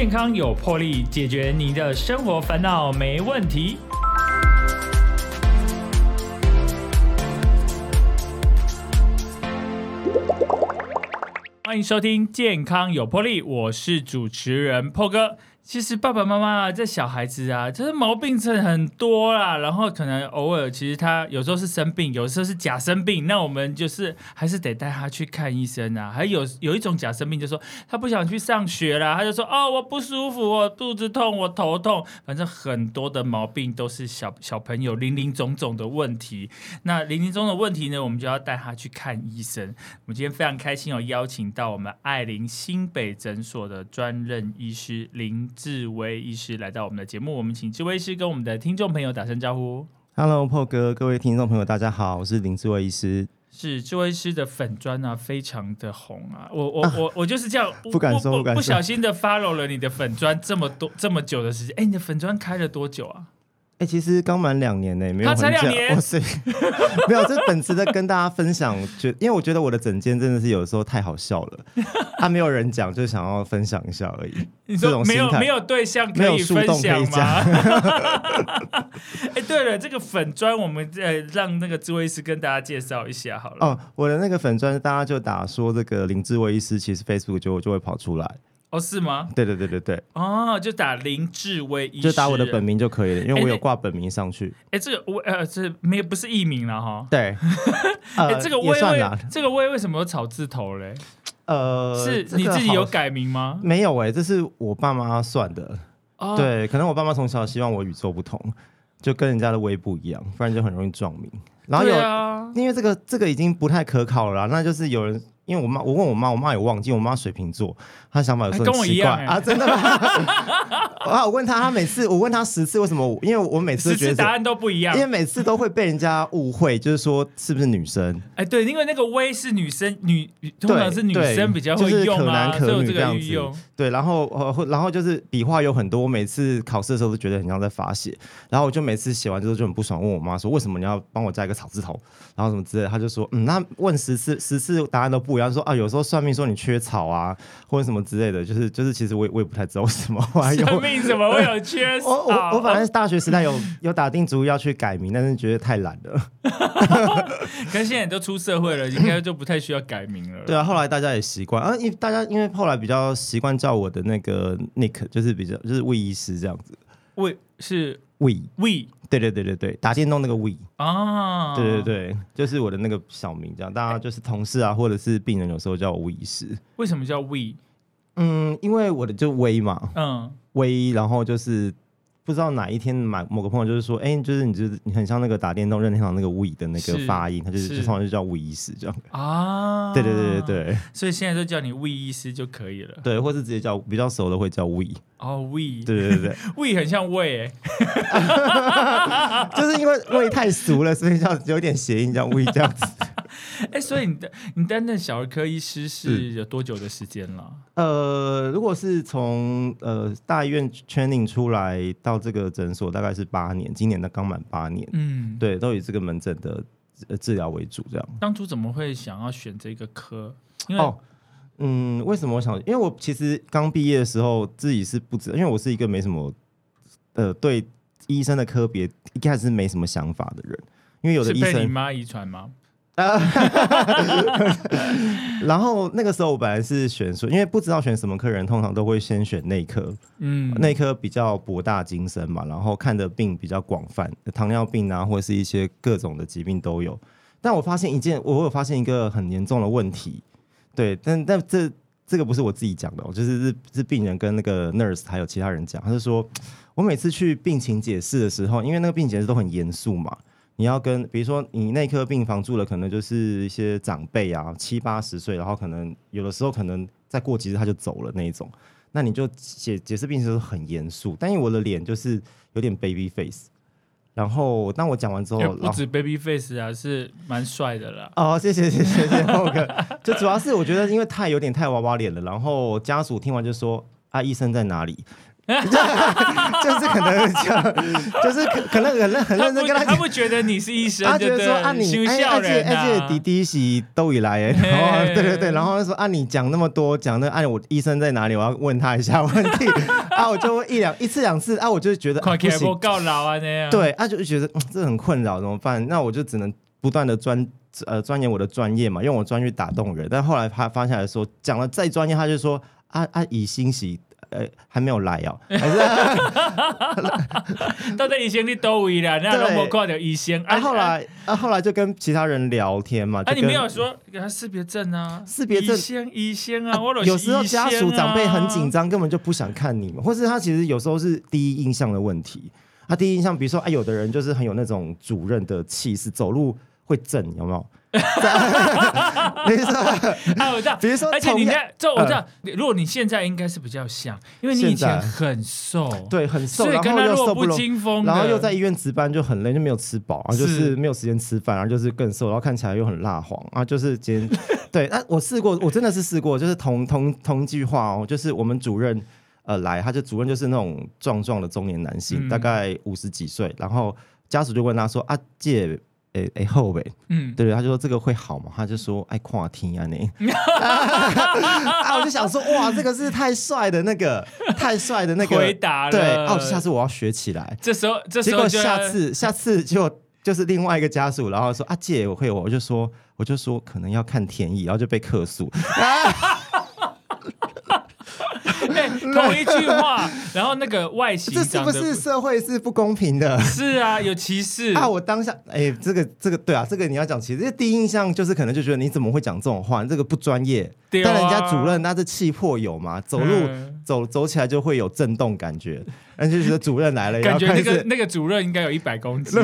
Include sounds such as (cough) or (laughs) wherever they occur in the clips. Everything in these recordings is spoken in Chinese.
健康有魄力，解决您的生活烦恼没问题。欢迎收听《健康有魄力》，我是主持人破哥。其实爸爸妈妈这小孩子啊，就是毛病真的很多啦。然后可能偶尔，其实他有时候是生病，有时候是假生病。那我们就是还是得带他去看医生啊。还有有一种假生病，就说他不想去上学了，他就说哦，我不舒服，我肚子痛，我头痛。反正很多的毛病都是小小朋友零零总总的问题。那零零总总的问题呢，我们就要带他去看医生。我们今天非常开心有，邀请到我们爱林新北诊所的专任医师林。志威医师来到我们的节目，我们请志威医师跟我们的听众朋友打声招呼。Hello，破哥，各位听众朋友，大家好，我是林志威医师。是志威医师的粉砖啊，非常的红啊。我我我我就是这样，(laughs) 不敢说，不小心的 follow 了你的粉砖这么多这么久的时间。哎，你的粉砖开了多久啊？哎，其实刚满两年呢，没有他才两年，哇塞，没有，这本值的跟大家分享，就因为我觉得我的整间真的是有的时候太好笑了，他没有人讲，就想要分享一下而已。(laughs) 你说没有没有对象可以分享吗？(laughs) (laughs) 哎，对了，这个粉砖我们呃让那个智慧医师跟大家介绍一下好了。哦，我的那个粉砖大家就打说这个林智慧医师，其实 Facebook 就就会跑出来。哦，是吗？对对对对对。哦，就打林志威医就打我的本名就可以了，因为我有挂本名上去。哎，这个威呃，这没有不是艺名了哈。对。(laughs) 哎，这个威威，这个威为什么有草字头嘞？呃，是你自己有改名吗？没有哎，这是我爸妈算的。哦。对，可能我爸妈从小希望我与众不同，就跟人家的威不一样，不然就很容易撞名。然后有，因为这个这个已经不太可考了，那就是有人。因为我妈，我问我妈，我妈有忘记，我妈水瓶座，她想法有时候很奇怪啊，真的吗？(laughs) 啊，我问她，她每次我问她十次，为什么？因为我每次觉得答案都不一样，因为每次都会被人家误会，就是说是不是女生？哎，对，因为那个微是女生，女通常是女生比较会用啊，可女这样子。对，然后呃，然后就是笔画有很多，我每次考试的时候都觉得很像在罚写，然后我就每次写完之后就很不爽，问我妈说为什么你要帮我加一个草字头，然后什么之类，她就说嗯，那问十次十次答案都不一样，说啊，有时候算命说你缺草啊，或者什么之类的，就是就是，其实我也我也不太知道为什么。算命怎么会有缺草？(laughs) 我我我反正大学时代有有打定主意要去改名，但是觉得太懒了。(laughs) 可是现在都出社会了，应该就不太需要改名了。对啊，后来大家也习惯啊，因为大家因为后来比较习惯叫我的那个 Nick，就是比较就是魏医师这样子。魏是魏魏。对对对对对，打电动那个 We 啊，对对对，就是我的那个小名，这样大家就是同事啊，或者是病人，有时候叫我 We 医师。为什么叫 We？嗯，因为我的就 V 嘛，嗯，微，然后就是。不知道哪一天，某某个朋友就是说，哎，就是你就是你很像那个打电动任天堂那个 We 的那个发音，他就是就通常就叫 We 医师这样啊。对对对对对，所以现在就叫你 We 医师就可以了。对，或是直接叫比较熟的会叫 We。哦，We。对对对 (laughs) 对，We 很像胃，(laughs) 就是因为胃太熟了，所以叫有点谐音叫 We 这样子。(laughs) 哎，所以你的你担任小儿科医师是有多久的时间了？呃，如果是从呃大医院 training 出来到这个诊所，大概是八年，今年的刚满八年。嗯，对，都以这个门诊的呃治疗为主。这样，当初怎么会想要选这个科？哦，嗯，为什么我想？因为我其实刚毕业的时候自己是不知，因为我是一个没什么呃对医生的科别一开始是没什么想法的人，因为有的医生你妈遗传吗？(laughs) 然后那个时候我本来是选说，因为不知道选什么科，人通常都会先选内科。嗯，内科比较博大精深嘛，然后看的病比较广泛，糖尿病啊，或者是一些各种的疾病都有。但我发现一件，我有发现一个很严重的问题。对，但但这这个不是我自己讲的，就是是是病人跟那个 nurse 还有其他人讲，他是说我每次去病情解释的时候，因为那个病情解释都很严肃嘛。你要跟，比如说你内科病房住的可能就是一些长辈啊，七八十岁，然后可能有的时候可能再过几日他就走了那一种，那你就解解释病情都很严肃，但因为我的脸就是有点 baby face，然后当我讲完之后，不止 baby face 啊，是蛮帅的啦。哦，谢谢谢谢谢谢浩哥，就主要是我觉得因为太有点太娃娃脸了，然后家属听完就说啊，医生在哪里？(laughs) 就是可能这样，就是可可能很认很认真跟他他不觉得你是医生，他觉得说啊你哎而且而且弟弟是都以来哎，然后对对对，然后说啊你讲那么多讲那按我医生在哪里，我要问他一下问题 (laughs) 啊，我就一两一次两次啊，我就觉得不行，告老啊那样，对啊，就觉得这很困扰，怎么办？那我就只能不断的专呃钻研我的专业嘛，用我专业打动人。但后来他发下来说，讲了再专业，他就说啊啊以心喜。呃，还没有来哦，(laughs) 还是 (laughs) 到底以前你都位了，那都没看到医生。啊，后来啊，后来就跟其他人聊天嘛。啊，你没有说给他识别证啊？识别证，医生啊，我有时候家属长辈很紧张，根本就不想看你们，或是他其实有时候是第一印象的问题。他第一印象，比如说啊，有的人就是很有那种主任的气势，走路会震，有没有？(laughs) 没错，啊，(laughs) 我知道。比如说，而且你看，这我知道。如果你现在应该是比较像，因为你以前很瘦，对，很瘦，所以跟他弱不禁风，然后又在医院值班就很累，就没有吃饱，然后就是没有时间吃饭，然后就是更瘦，然后看起来又很蜡黄啊，就是今天 (laughs) 对。那我试过，我真的是试过，就是同同同一句话哦，就是我们主任呃来，他就主任就是那种壮壮的中年男性，大概五十几岁，然后家属就问他说啊，借。诶诶，后尾，嗯，对对，他就说这个会好嘛？他就说爱跨听啊你，(laughs) 啊，我就想说哇，这个是太帅的那个，太帅的那个回答了，对，哦，下次我要学起来。这时候，这结果下次，下次就就是另外一个家属，然后说啊姐我会，我就说我就说可能要看天意，然后就被客诉。(laughs) (laughs) 同一句话，然后那个外形，这是不是社会是不公平的？是啊，有歧视 (laughs) 啊！我当下，哎，这个这个对啊，这个你要讲歧视，第一印象就是可能就觉得你怎么会讲这种话？这个不专业。但人家主任那是气魄有嘛？走路走走起来就会有震动感觉，(laughs) 那就觉得主任来了，感觉那个那个主任应该有一百公斤。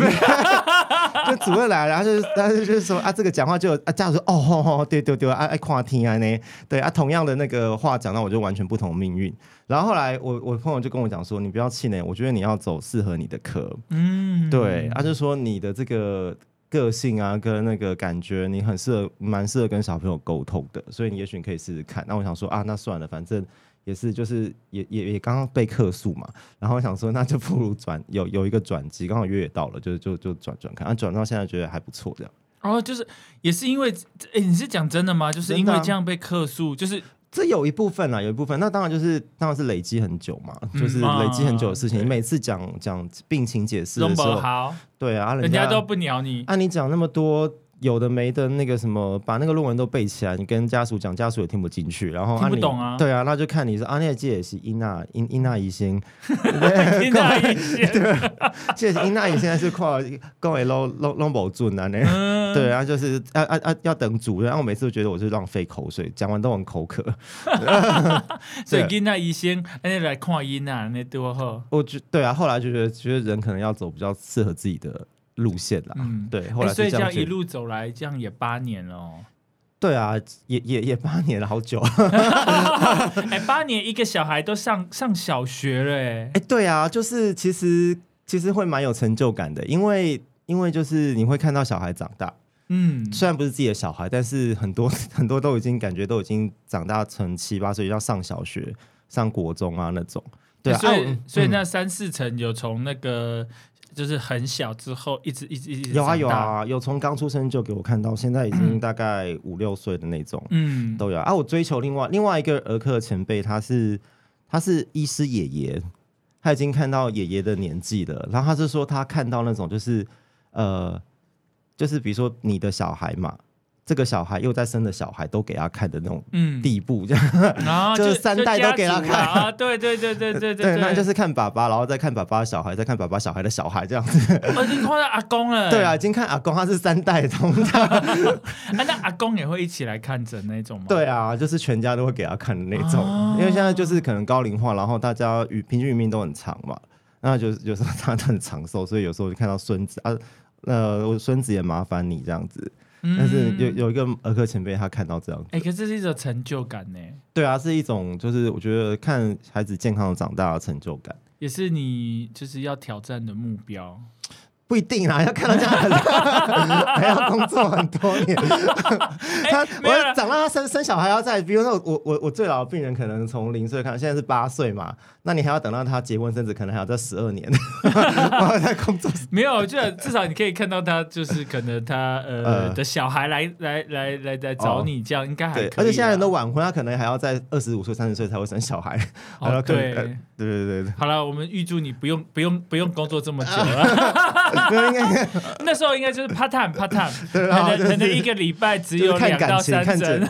(laughs) 就主任来了，然后就是，但是就是说啊，这个讲话就啊，家属说哦吼吼，(laughs) 对对对，爱爱夸听啊呢，对啊，同样的那个话讲到我就完全不同命运。然后后来我我朋友就跟我讲说，你不要气馁，我觉得你要走适合你的科，嗯，对，他就说你的这个个性啊，跟那个感觉，你很适合，蛮适合跟小朋友沟通的，所以你也许可以试试看。那我想说啊，那算了，反正。也是，就是也也也刚刚被客诉嘛，然后想说那就不如转有有一个转机，刚好月也到了，就就就转转看，啊转到现在觉得还不错这样。哦，就是也是因为，哎，你是讲真的吗？就是因为这样被客诉，就是这有一部分啦，有一部分，那当然就是当然是累积很久嘛，就是累积很久的事情。你每次讲讲病情解释的时候，对啊，人家都不鸟你，啊，你讲那么多。有的没的那个什么，把那个论文都背起来，你跟家属讲，家属也听不进去，然后听不懂啊，对啊，那就看你是阿念姐是英娜英英娜姨先，英娜姨先，(laughs) (laughs) 对，这英娜姨现在是跨跟我拢拢拢无准啊呢，对啊，就是啊啊啊要等主任，然后我每次都觉得我是浪费口水，讲完都很口渴，(laughs) 所以英娜姨先，哎来看英娜那多好，我觉对啊，后来就觉得觉得人可能要走比较适合自己的。路线啦，嗯，对，后来所以这样一路走来，这样也八年了。对啊，也也也八年了，好久。(laughs) 哎，八年一个小孩都上上小学了，哎，哎，对啊，就是其实其实会蛮有成就感的，因为因为就是你会看到小孩长大，嗯，虽然不是自己的小孩，但是很多 (laughs) 很多都已经感觉都已经长大成七八岁，要上小学、上国中啊那种。对啊，所以所以那三四层有从那个。就是很小之后，一直一直一直有啊有啊有从刚出生就给我看到现在已经大概五六岁的那种，嗯，都有啊。我追求另外另外一个儿科前辈，他是他是医师爷爷，他已经看到爷爷的年纪了。然后他是说他看到那种就是呃，就是比如说你的小孩嘛。这个小孩又在生的小孩都给他看的那种地步，这样，(laughs) 就是三代都给他看啊！对对对对对对，那就是看爸爸，然后再看爸爸小孩，再看爸爸小孩的小孩这样子。我已经看到阿公了。(laughs) 对啊，已经看阿公，他是三代同堂。(laughs) 那阿公也会一起来看诊那种吗？对啊，就是全家都会给他看的那种，因为现在就是可能高龄化，然后大家与平均余命都很长嘛，那就有时候他很长寿，所以有时候就看到孙子啊，呃，我孙子也麻烦你这样子。但是有有一个儿科前辈，他看到这样，哎，可是这是一种成就感呢。对啊，是一种就是我觉得看孩子健康的长大的成就感，也是你就是要挑战的目标。不一定啊，(laughs) 要看到这样很 (laughs) 还要工作很多年。(laughs) 他我长到他生生小孩要在，比如说我我我最老的病人可能从零岁看，现在是八岁嘛，那你还要等到他结婚生子，可能还要在十二年，在工作。没有，就至少你可以看到他，就是可能他呃的小孩来来来来来找你，这样应该还可以。而且现在人都晚婚，他可能还要在二十五岁、三十岁才会生小孩。哦，对对对对。好了，我们预祝你不用不用不用工作这么久了。(laughs) 那时候应该就是 part time part time，可能可能一个礼拜只有两到三针，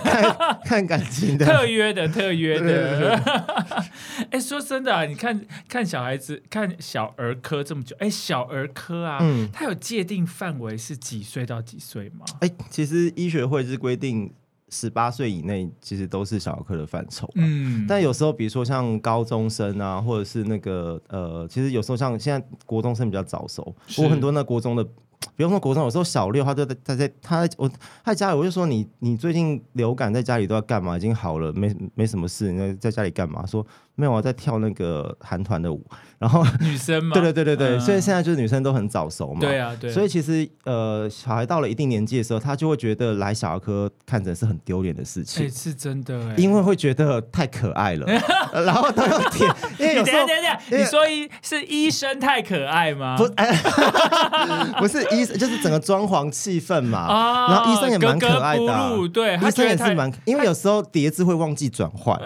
看感情的特约的特约的。(laughs) 哎，说真的啊，你看看小孩子看小儿科这么久，哎，小儿科啊，它有界定范围是几岁到几岁吗？哎，其实医学会是规定。十八岁以内其实都是小儿科的范畴，嗯，但有时候比如说像高中生啊，或者是那个呃，其实有时候像现在国中生比较早熟，我很多那国中的，比如说国中有时候小六，他就在他在他我他在家里，我就说你你最近流感在家里都要干嘛？已经好了，没没什么事，你在在家里干嘛？说。没有啊，在跳那个韩团的舞，(laughs) 然后女生嘛，对对对对对，所以现在就是女生都很早熟嘛，对啊对，所以其实呃，小孩到了一定年纪的时候，他就会觉得来小儿科看诊是很丢脸的事情，是真的，因为会觉得太可爱了，(laughs) 然后都要舔，因为有时候等等，你说医是医生太可爱吗？不，(laughs) 不是医生，就是整个装潢气氛嘛，然后医生也蛮可爱的，对，医生也是蛮，因为有时候碟子会忘记转换。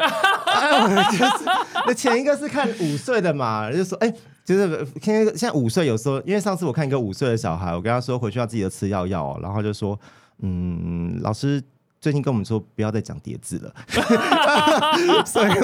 就 (laughs) 是那前一个是看五岁的嘛，就说哎，就是现在现在五岁有时候，因为上次我看一个五岁的小孩，我跟他说回去要自己的吃药药，然后就说嗯，老师。最近跟我们说不要再讲叠字了，(laughs) 所以，所以，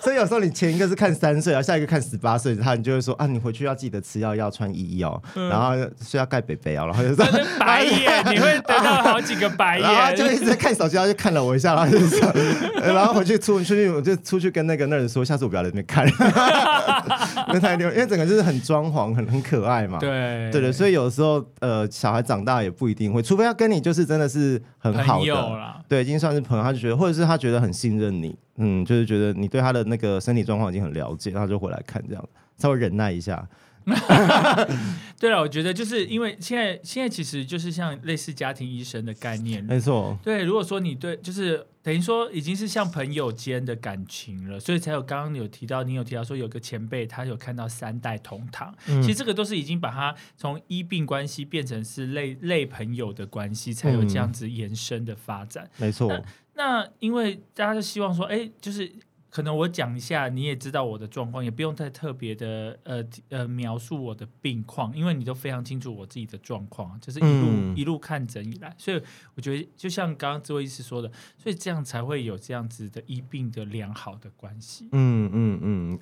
所以有时候你前一个是看三岁，然后下一个看十八岁，他你就会说啊，你回去要记得吃药，要穿衣哦，然后是要盖被被哦，然后就说白眼，(laughs) 你会得到好几个白眼，然后就一直在看手机，然后就看了我一下，然后就说，然后回去出出去我就出去跟那个那人说，下次我不要在那边看，(laughs) 那太丢，因为整个就是很装潢，很很可爱嘛，对，对对，所以有时候呃，小孩长大也不一定会，除非要跟你就是真的是很好的，对，已经算是朋友，他就觉得，或者是他觉得很信任你，嗯，就是觉得你对他的那个身体状况已经很了解，他就回来看这样，稍微忍耐一下。(laughs) 对了，我觉得就是因为现在现在其实就是像类似家庭医生的概念，没错。对，如果说你对就是等于说已经是像朋友间的感情了，所以才有刚刚有提到，你有提到说有个前辈他有看到三代同堂，其实这个都是已经把它从医病关系变成是类类朋友的关系，才有这样子延伸的发展。没错。那因为大家就希望说，哎，就是。可能我讲一下，你也知道我的状况，也不用太特别的呃呃描述我的病况，因为你都非常清楚我自己的状况，就是一路一路看诊以来，所以我觉得就像刚刚这位医师说的，所以这样才会有这样子的医病的良好的关系。嗯嗯嗯，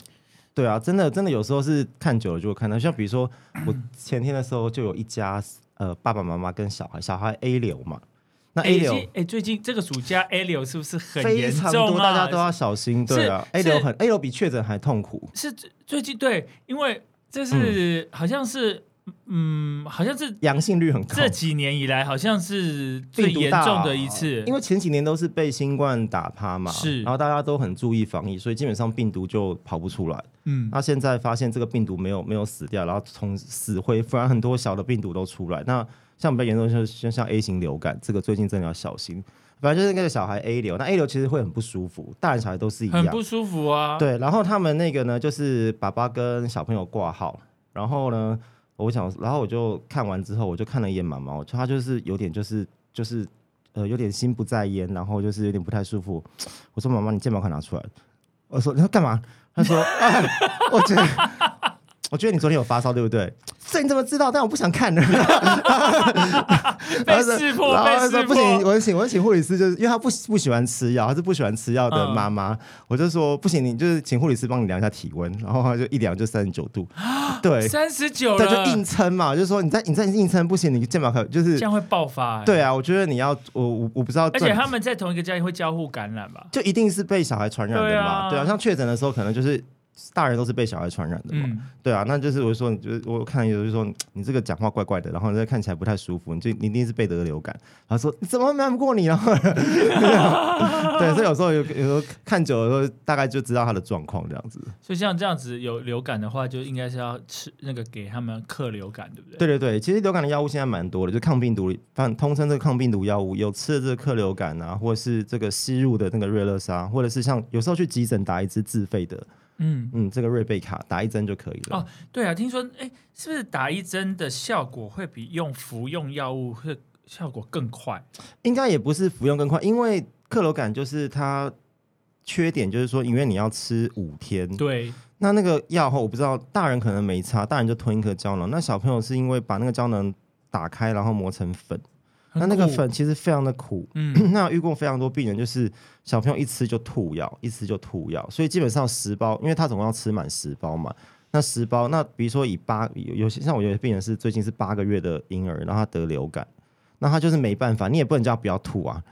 对啊，真的真的有时候是看久了就会看到，像比如说我前天的时候就有一家呃爸爸妈妈跟小孩，小孩 A 流嘛。那 A 流哎，最近这个暑假 A 流是不是很严重啊？大家都要小心，对啊，A 流很 A 流比确诊还痛苦。是最近对，因为这是好像是嗯，好像是阳性率很高。这几年以来，好像是最严重的一次。因为前几年都是被新冠打趴嘛，是，然后大家都很注意防疫，所以基本上病毒就跑不出来。嗯，那现在发现这个病毒没有没有死掉，然后从死灰，反而很多小的病毒都出来。那像比较严重，就是像像 A 型流感，这个最近真的要小心。反正就是那个小孩 A 流，那 A 流其实会很不舒服，大人小孩都是一样，很不舒服啊。对，然后他们那个呢，就是爸爸跟小朋友挂号，然后呢，我想，然后我就看完之后，我就看了一眼妈妈，她就是有点就是就是呃有点心不在焉，然后就是有点不太舒服。我说妈妈，你健保卡拿出来。我说你要干嘛？他说，我觉得。我觉得你昨天有发烧，对不对？(tsk) 这你怎么知道？但我不想看。(laughs) 被识破，被识破。不行，我请，我请护理师，就是因为他不不喜欢吃药，他是不喜欢吃药的妈妈。我就说不行，你就是请护理师帮你量一下体温，然后他就一量就三十九度。(gasps) 对，三十九，对，就硬撑嘛。就是说你在你在硬撑不行，你肩膀可就是这样会爆发。对啊，我觉得你要我我我不知道。而且他们在同一个家庭会交互感染吧？就一定是被小孩传染的嘛？对啊，像确诊的时候可能就是。大人都是被小孩传染的嘛，对啊，那就是我说，就是我看有就是说你这个讲话怪怪的，然后再看起来不太舒服，你就你一定是被得流感。他说怎么瞒不过你啊？(laughs) 对，所以有时候有有时候看久了时候，大概就知道他的状况这样子。所以像这样子有流感的话，就应该是要吃那个给他们克流感，对不对？对对对，其实流感的药物现在蛮多的，就抗病毒，反通称这个抗病毒药物，有吃的这个克流感啊，或者是这个吸入的那个瑞乐沙，或者是像有时候去急诊打一支自费的。嗯嗯，这个瑞贝卡打一针就可以了。哦，对啊，听说哎，是不是打一针的效果会比用服用药物会效果更快？应该也不是服用更快，因为克罗感就是它缺点就是说，因为你要吃五天。对。那那个药后我不知道，大人可能没差，大人就吞一颗胶囊。那小朋友是因为把那个胶囊打开，然后磨成粉。那那个粉其实非常的苦，嗯，(clears throat) 那遇过非常多病人，就是小朋友一吃就吐药，一吃就吐药，所以基本上十包，因为他总共要吃满十包嘛，那十包，那比如说以八有有些像我有些病人是最近是八个月的婴儿，然后他得流感，那他就是没办法，你也不能叫他不要吐啊，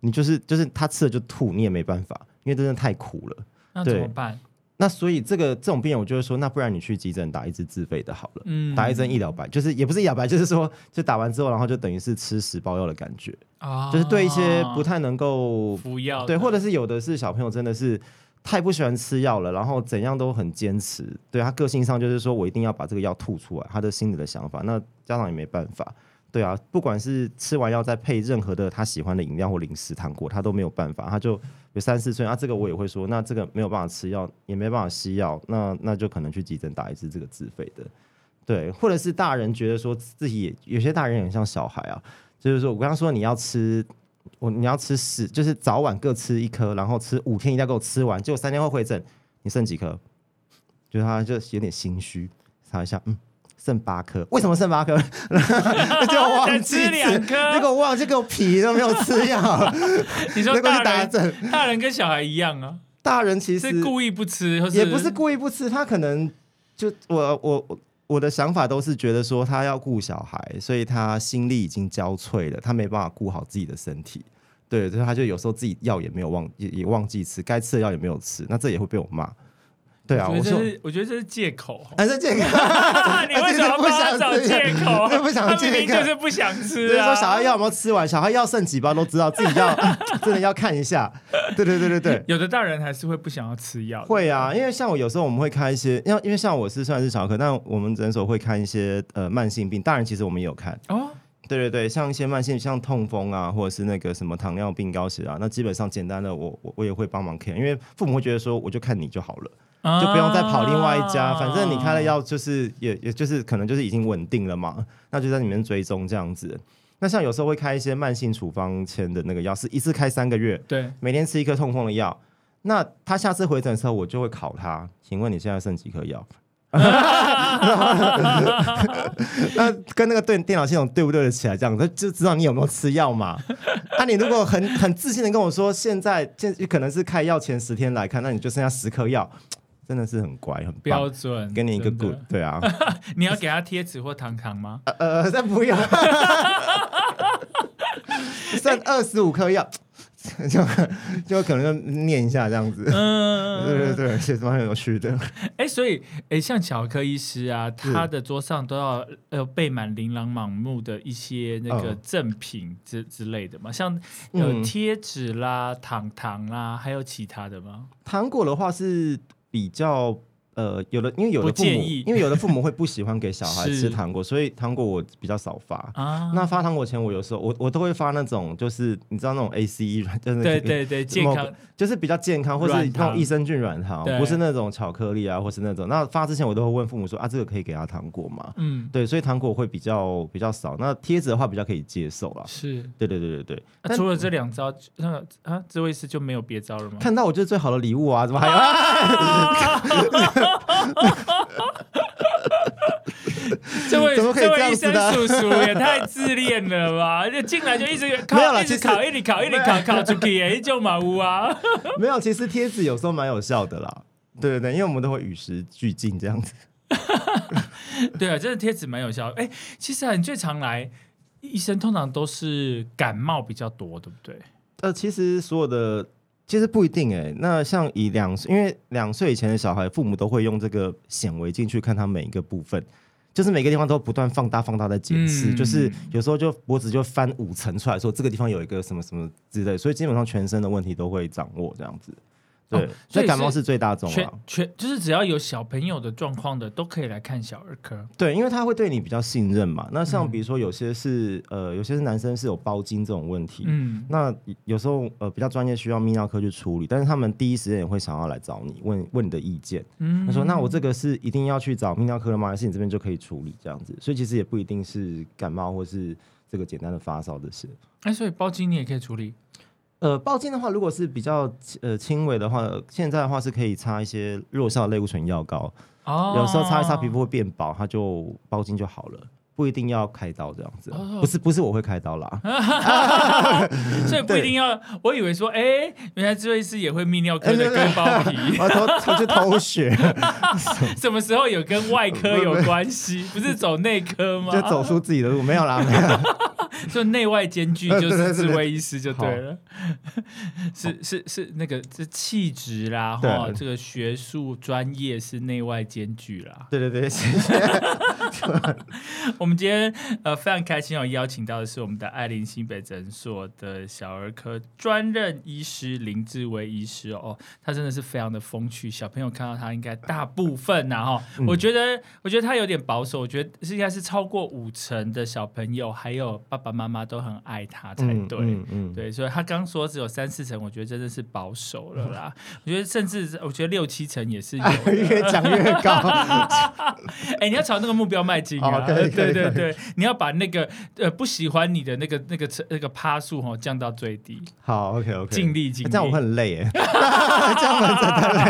你就是就是他吃了就吐，你也没办法，因为真的太苦了，那怎么办？那所以这个这种病人，我就会说，那不然你去急诊打一支自费的好了，嗯，打一针医疗白，就是也不是医疗白，就是说，就打完之后，然后就等于是吃十包药的感觉啊，就是对一些不太能够服药，对，或者是有的是小朋友真的是太不喜欢吃药了，然后怎样都很坚持，对他个性上就是说我一定要把这个药吐出来，他的心里的想法，那家长也没办法。对啊，不管是吃完药再配任何的他喜欢的饮料或零食、糖果，他都没有办法。他就有三四岁啊，这个我也会说，那这个没有办法吃药，也没办法吸药，那那就可能去急诊打一支这个自费的。对，或者是大人觉得说自己也有些大人很像小孩啊，就是说我刚刚说你要吃我你要吃十，就是早晚各吃一颗，然后吃五天一定要给我吃完，结果三天后回诊你剩几颗？就是他就有点心虚，查一下，嗯。剩八颗，为什么剩八颗？(laughs) 就忘记吃两颗，那个忘记给我皮都没有吃药。(laughs) 你说大人，大人跟小孩一样啊？大人其实是故意不吃，也不是故意不吃，他可能就我我我的想法都是觉得说他要顾小孩，所以他心力已经交瘁了，他没办法顾好自己的身体。对，所以他就有时候自己药也没有忘，也也忘记吃，该吃的药也没有吃，那这也会被我骂。对啊，我觉得是我觉得这是借口，还是借口？(laughs) 你为什么不想找借口？(laughs) 不想借口，就是不想吃啊。(laughs) 说小孩药有没有吃完？小孩药剩几包都知道，自己要真的要看一下。对对对对对，有的大人还是会不想要吃药。会啊，因为像我有时候我们会看一些，因为因为像我是算是小科，但我们诊所会看一些呃慢性病，大人其实我们也有看哦。对对对，像一些慢性像痛风啊，或者是那个什么糖尿病、高血压，那基本上简单的我我我也会帮忙看，因为父母会觉得说我就看你就好了。就不用再跑另外一家，反正你开了药就是也也就是可能就是已经稳定了嘛，那就在里面追踪这样子。那像有时候会开一些慢性处方签的那个药，是一次开三个月，对，每天吃一颗痛风的药。那他下次回诊的时候，我就会考他，请问你现在剩几颗药？(laughs) 那跟那个对电脑系统对不对得起来？这样，他就知道你有没有吃药嘛？那 (laughs) 你如果很很自信的跟我说，现在现可能是开药前十天来看，那你就剩下十颗药。真的是很乖，很标准，给你一个 good，对啊。(laughs) 你要给他贴纸或糖糖吗？呃，那不要。(laughs) 剩二十五颗药，就 (laughs) 就可能念一下这样子。嗯，对对对，写什么很有趣的。哎，所以哎，像小科医师啊，他的桌上都要呃备满琳琅满目的一些那个赠品之之类的嘛，像有贴纸啦、糖糖啦，还有其他的吗？糖果的话是。比较。呃，有的，因为有的父母，因为有的父母会不喜欢给小孩吃糖果，所以糖果我比较少发。啊，那发糖果前，我有时候我我都会发那种，就是你知道那种 A C E 软，对对对，健康，就是比较健康，或是那种益生菌软糖，不是那种巧克力啊，或是那种。那发之前，我都会问父母说啊，这个可以给他糖果吗？嗯，对，所以糖果会比较比较少。那贴纸的话，比较可以接受了。是，对对对对对。那除了这两招，那个啊，这位是就没有别招了吗？看到我就是最好的礼物啊，怎么还有？(laughs) 这位这位医生叔叔也太自恋了吧！(laughs) 就进来就一直考，一直考，(laughs) 一直考，一直考，考出去也就马屋啊。没有，其实贴纸有时候蛮有效的啦。对对对，因为我们都会与时俱进这样子。对啊，这个贴纸蛮有效。哎，其实你最常来医生通常都是感冒比较多，对不对？呃，其实所有的。其实不一定哎，那像以两岁，因为两岁以前的小孩，父母都会用这个显微镜去看他每一个部分，就是每个地方都不断放大、放大在检视，就是有时候就脖子就翻五层出来，说这个地方有一个什么什么之类，所以基本上全身的问题都会掌握这样子。对，所以感冒是最大众啊，全就是只要有小朋友的状况的，都可以来看小儿科。对，因为他会对你比较信任嘛。那像比如说有些是呃，有些是男生是有包茎这种问题，嗯，那有时候呃比较专业需要泌尿科去处理，但是他们第一时间也会想要来找你问问你的意见。嗯，他说那我这个是一定要去找泌尿科的吗？还是你这边就可以处理这样子？所以其实也不一定是感冒或是这个简单的发烧的事。哎，所以包茎你也可以处理。呃，包茎的话，如果是比较呃轻微的话，现在的话是可以擦一些弱效类固醇药膏，哦，有时候擦一擦皮肤会变薄，它就包茎就好了，不一定要开刀这样子，不是不是我会开刀啦，(laughs) 所以不一定要，我以为说，哎，原来这位是也会泌尿科的割包皮，(laughs) 偷他去偷血，(laughs) 什么时候有跟外科有关系？不是走内科吗？就走出自己的路，没有啦，没有。就内外兼具，就是智慧医师就对了，是是是那个这气质啦，哈，这个学术专业是内外兼具啦。对对对，谢谢。我们今天呃非常开心哦，邀请到的是我们的爱林新北诊所的小儿科专任医师林志威医师哦，他真的是非常的风趣，小朋友看到他应该大部分呐哈，我觉得我觉得他有点保守，我觉得是应该是超过五成的小朋友还有爸爸。妈妈都很爱他才对，对，所以他刚说只有三四成，我觉得真的是保守了啦。我觉得甚至我觉得六七成也是 (laughs) 越讲越高。(laughs) 哎，你要朝那个目标迈进啊！对对对对，你要把那个呃不喜欢你的那个那个那个趴数哈降到最低。好，OK OK，尽力尽力。这样我很累哎，(laughs) 这样我真的累。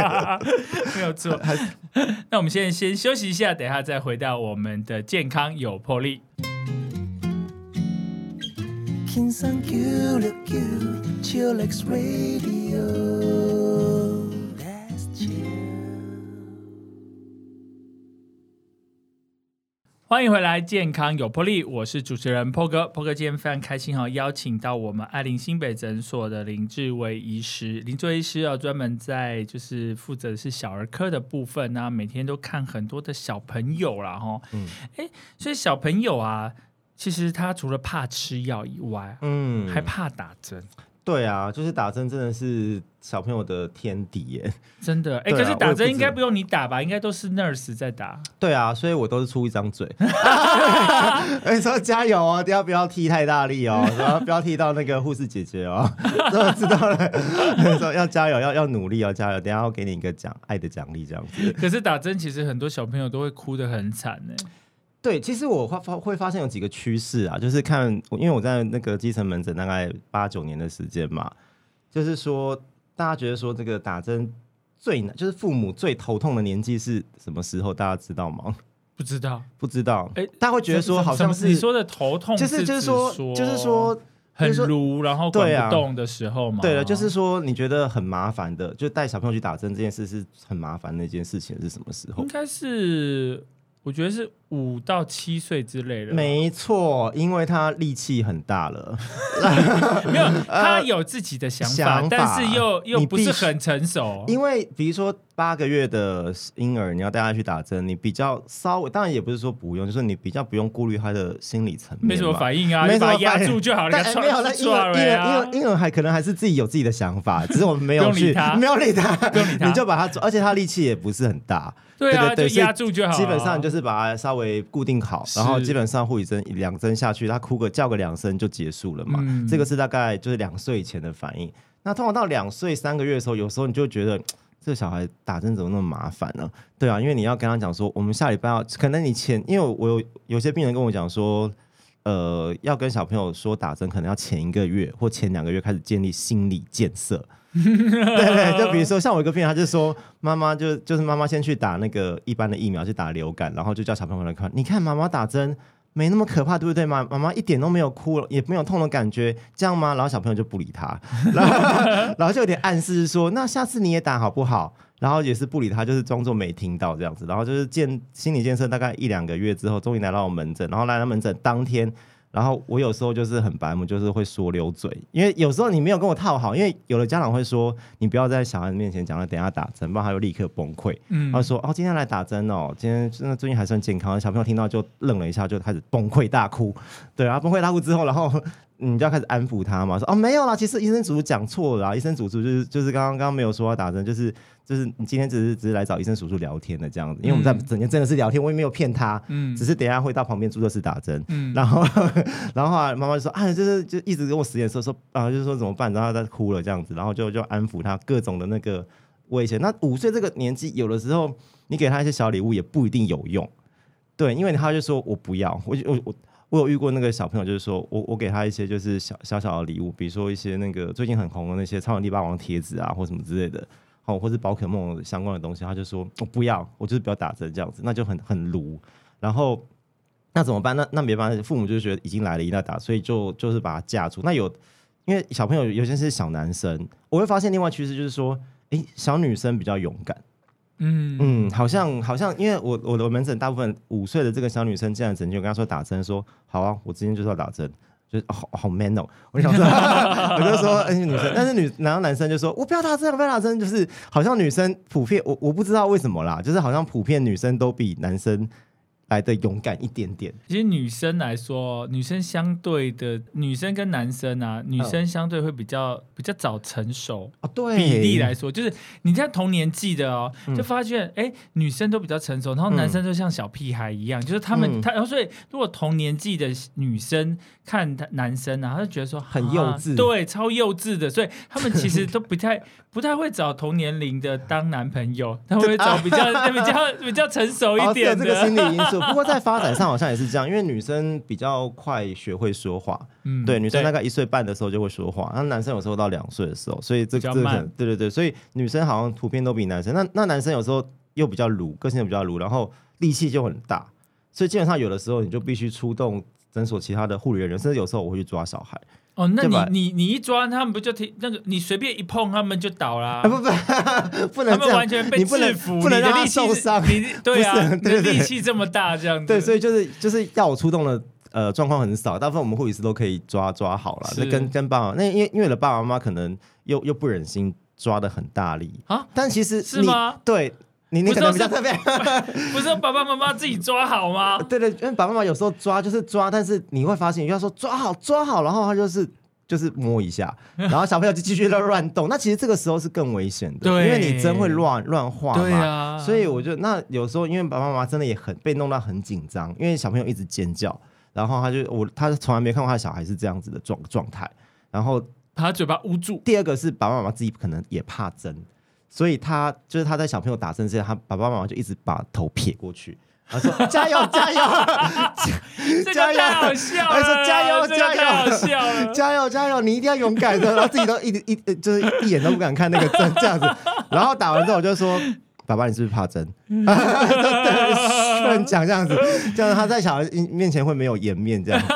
没有错。(laughs) 那我们现在先休息一下，等一下再回到我们的健康有魄力。欢迎回来，健康有魄力，我是主持人 Po 哥。Po 哥今天非常开心哈，邀请到我们爱林新北诊所的林志伟医师。林志伟医师啊，专门在就是负责的是小儿科的部分啊，每天都看很多的小朋友啦哈。嗯，哎，所以小朋友啊。其实他除了怕吃药以外，嗯，还怕打针。对啊，就是打针真的是小朋友的天敌耶，(laughs) 真的。哎，可是打针应该不用你打吧？应该都是 nurse 在打。对啊，所以我都是出一张嘴。(laughs) 哎，说加油哦，不要不要踢太大力哦，然后不要踢到那个护士姐姐哦。(laughs) 知道了，说要加油，要要努力，哦加油。等下要给你一个奖，爱的奖励这样子。可是打针其实很多小朋友都会哭的很惨呢。对，其实我发发会发现有几个趋势啊，就是看，因为我在那个基层门诊大概八九年的时间嘛，就是说大家觉得说这个打针最难，就是父母最头痛的年纪是什么时候？大家知道吗？(laughs) (laughs) 不知道，不知道。哎，大家会觉得说好像是你说的头痛，就是就是说就是说很如然后管不动的时候嘛。对了，就是说你觉得很麻烦的，就带小朋友去打针这件事是很麻烦的一件事情是什么时候？应该是。我觉得是五到七岁之类的，没错，因为他力气很大了，(laughs) 没有，(laughs) 他有自己的想法，但是又又不是很成熟，因为比如说。八个月的婴儿，你要带他去打针，你比较稍微，当然也不是说不用，就是你比较不用顾虑他的心理层面，没什么反应啊，没什么压住就好了。没有，那婴儿婴儿婴儿还可能还是自己有自己的想法，只是我们没有 (laughs) 去，没有理他，不用理他，你就把他，而且他力气也不是很大，对啊，就压住就好。基本上就是把他稍微固定好，然后基本上护理针两针下去，他哭个叫个两声就结束了嘛。这个是大概就是两岁以前的反应。那通常到两岁三个月的时候，有时候你就觉得。这个小孩打针怎么那么麻烦呢？对啊，因为你要跟他讲说，我们下礼拜要，可能你前，因为我有有些病人跟我讲说，呃，要跟小朋友说打针，可能要前一个月或前两个月开始建立心理建设。(laughs) 对对，就比如说像我一个病人，他就说，妈妈就就是妈妈先去打那个一般的疫苗，去打流感，然后就叫小朋友来看，你看妈妈打针。没那么可怕，对不对？妈妈妈一点都没有哭，也没有痛的感觉，这样吗？然后小朋友就不理他，(laughs) 然后 (laughs) 然后就有点暗示说，那下次你也打好不好？然后也是不理他，就是装作没听到这样子。然后就是建心理建设大概一两个月之后，终于来到我门诊，然后来到门诊当天，然后我有时候就是很白目，就是会说溜嘴，因为有时候你没有跟我套好，因为有的家长会说你不要在小孩子面前讲了，等下打针，不然他就立刻崩溃。嗯，他说哦，今天来打针哦，今天真的最近还算健康。小朋友听到就愣了一下，就开始崩溃大哭。对啊，崩溃大哭之后，然后你就要开始安抚他嘛，说哦没有啦，其实医生叔叔讲错了，医生叔叔就是就是刚刚刚刚没有说要打针，就是。就是你今天只是只是来找医生叔叔聊天的这样子，因为我们在整天真的是聊天，我也没有骗他，嗯，只是等下会到旁边注射室打针，嗯，然后 (laughs) 然后啊，妈妈就说啊，就是就一直跟我实验说说啊，就是说怎么办，然后他在哭了这样子，然后就就安抚他各种的那个危险。那五岁这个年纪，有的时候你给他一些小礼物也不一定有用，对，因为他就说我不要，我我我我我有遇过那个小朋友，就是说我我给他一些就是小小小的礼物，比如说一些那个最近很红的那些超人力霸王贴纸啊，或什么之类的。哦，或是宝可梦相关的东西，他就说我不要，我就是不要打针这样子，那就很很卢。然后那怎么办？那那没办法，父母就觉得已经来了，一定要打，所以就就是把他架住。那有因为小朋友有些是小男生，我会发现另外趋势就是说，哎，小女生比较勇敢。嗯嗯，好像好像，因为我我的门诊大部分五岁的这个小女生进来诊就，我跟她说打针，说好啊，我今天就是要打针。就好好 man 哦！我想说，我就说，哎，女生，但是女，然后男生就说，我不要打针，不要打针，就是好像女生普遍，我我不知道为什么啦，就是好像普遍女生都比男生。来的勇敢一点点。其实女生来说，女生相对的，女生跟男生啊，女生相对会比较比较早成熟啊。对，比例来说，就是你在同年纪的哦，就发现哎，女生都比较成熟，然后男生就像小屁孩一样，就是他们他，然后所以如果同年纪的女生看他男生啊，他就觉得说很幼稚，对，超幼稚的，所以他们其实都不太 (laughs) 不太会找同年龄的当男朋友，(laughs) 他会找比较比较比较成熟一点的。这个心理因素。不过在发展上好像也是这样，因为女生比较快学会说话，嗯，对，女生大概一岁半的时候就会说话，那男生有时候到两岁的时候，所以这这个对对对，所以女生好像普遍都比男生，那那男生有时候又比较鲁，个性又比较鲁，然后力气就很大，所以基本上有的时候你就必须出动诊所其他的护理人员，甚至有时候我会去抓小孩。哦，那你你你一抓他们不就停？那个你随便一碰他们就倒了？不不，(laughs) 不能他们完全被制服，不能让他受伤。你对啊，你的力气这么大，这样子。对，所以就是就是要我出动的呃状况很少，大部分我们护理师都可以抓抓好了。那跟跟爸爸，那因为因为的爸爸妈妈可能又又不忍心抓的很大力啊，但其实是吗？对。你你可能比较特别，不是爸爸妈妈自己抓好吗？(laughs) 对对，因为爸爸妈妈有时候抓就是抓，但是你会发现，要说抓好抓好，然后他就是就是摸一下，然后小朋友就继续在乱动。那其实这个时候是更危险的，因为你针会乱乱画嘛。所以我觉得那有时候因为爸爸妈妈真的也很被弄到很紧张，因为小朋友一直尖叫，然后他就我他从来没看过他的小孩是这样子的状状态，然后他嘴巴捂住。第二个是爸爸妈妈自己可能也怕针。所以他就是他在小朋友打针之前，他爸爸妈妈就一直把头撇过去，他说加油 (laughs) 加油，加油，好笑，他说加油加油，加油 (laughs) 加油，你一定要勇敢的，然后自己都一一就是一眼都不敢看那个针这样子，然后打完之后我就说。爸爸，你是不是怕针？(laughs) 不能讲这样子，这样他在小孩面前会没有颜面，这样子。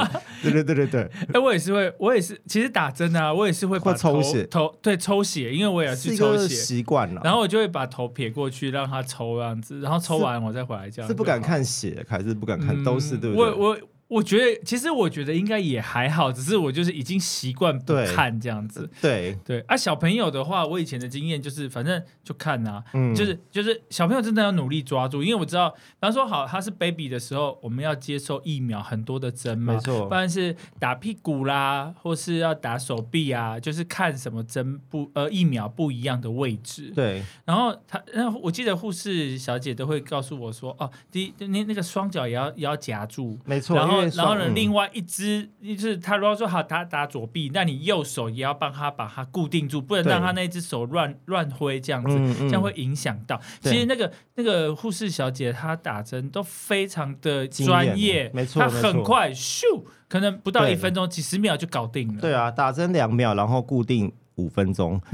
对对对对对。(laughs) 哎，我也是会，我也是，其实打针啊，我也是会把抽血，头对抽血，因为我也要去抽血习惯了。然后我就会把头撇过去让他抽这样子，然后抽完我再回来这样。是不敢看血，还是不敢看？都是对不对？我我。我觉得其实我觉得应该也还好，只是我就是已经习惯不看这样子。对对啊，小朋友的话，我以前的经验就是，反正就看呐，就是就是小朋友真的要努力抓住，因为我知道，比方说好他是 baby 的时候，我们要接受疫苗很多的针嘛，没错，不然是打屁股啦，或是要打手臂啊，就是看什么针不呃疫苗不一样的位置。对，然后他，然后我记得护士小姐都会告诉我说，哦，第一那那个双脚也要也要夹住，没错，然后。然后呢，另外一只就是他如果说好，他打左臂，那你右手也要帮他把它固定住，不能让他那只手乱乱挥这样子，这样会影响到。其实那个那个护士小姐她打针都非常的专业，没错，她很快咻，可能不到一分钟，几十秒就搞定了。对啊，打针两秒，然后固定。五分钟，(laughs) (laughs)